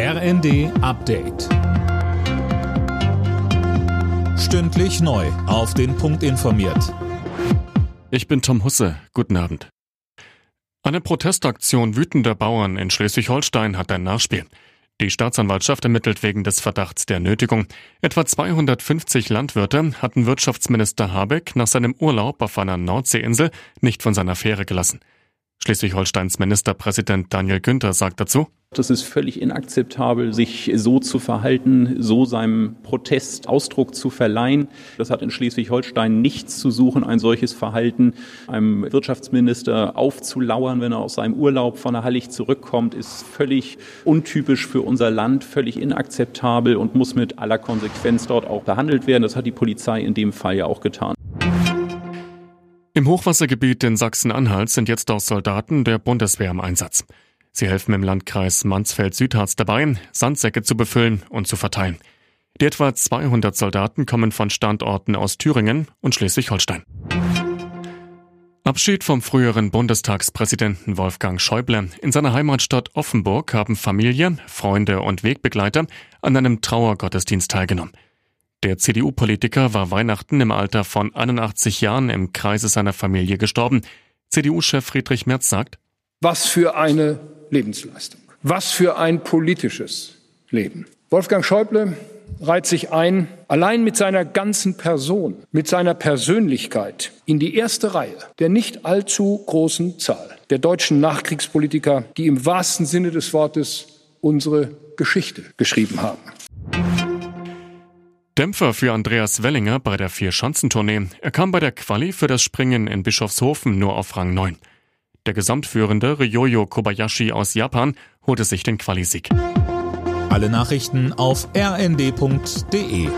RND Update. Stündlich neu. Auf den Punkt informiert. Ich bin Tom Husse. Guten Abend. Eine Protestaktion wütender Bauern in Schleswig-Holstein hat ein Nachspiel. Die Staatsanwaltschaft ermittelt wegen des Verdachts der Nötigung. Etwa 250 Landwirte hatten Wirtschaftsminister Habeck nach seinem Urlaub auf einer Nordseeinsel nicht von seiner Fähre gelassen. Schleswig-Holsteins Ministerpräsident Daniel Günther sagt dazu, das ist völlig inakzeptabel, sich so zu verhalten, so seinem Protest Ausdruck zu verleihen. Das hat in Schleswig-Holstein nichts zu suchen, ein solches Verhalten einem Wirtschaftsminister aufzulauern, wenn er aus seinem Urlaub von der Hallig zurückkommt, ist völlig untypisch für unser Land, völlig inakzeptabel und muss mit aller Konsequenz dort auch behandelt werden. Das hat die Polizei in dem Fall ja auch getan. Im Hochwassergebiet in Sachsen-Anhalt sind jetzt auch Soldaten der Bundeswehr im Einsatz. Sie helfen im Landkreis Mansfeld-Südharz dabei, Sandsäcke zu befüllen und zu verteilen. Die etwa 200 Soldaten kommen von Standorten aus Thüringen und Schleswig-Holstein. Abschied vom früheren Bundestagspräsidenten Wolfgang Schäuble. In seiner Heimatstadt Offenburg haben Familie, Freunde und Wegbegleiter an einem Trauergottesdienst teilgenommen. Der CDU-Politiker war Weihnachten im Alter von 81 Jahren im Kreise seiner Familie gestorben. CDU-Chef Friedrich Merz sagt, Was für eine Lebensleistung. Was für ein politisches Leben. Wolfgang Schäuble reiht sich ein, allein mit seiner ganzen Person, mit seiner Persönlichkeit in die erste Reihe der nicht allzu großen Zahl der deutschen Nachkriegspolitiker, die im wahrsten Sinne des Wortes unsere Geschichte geschrieben haben. Dämpfer für Andreas Wellinger bei der Vier-Schanzentournee. Er kam bei der Quali für das Springen in Bischofshofen nur auf Rang 9. Der Gesamtführende Ryoyo Kobayashi aus Japan holte sich den Qualisieg. Alle Nachrichten auf rnd.de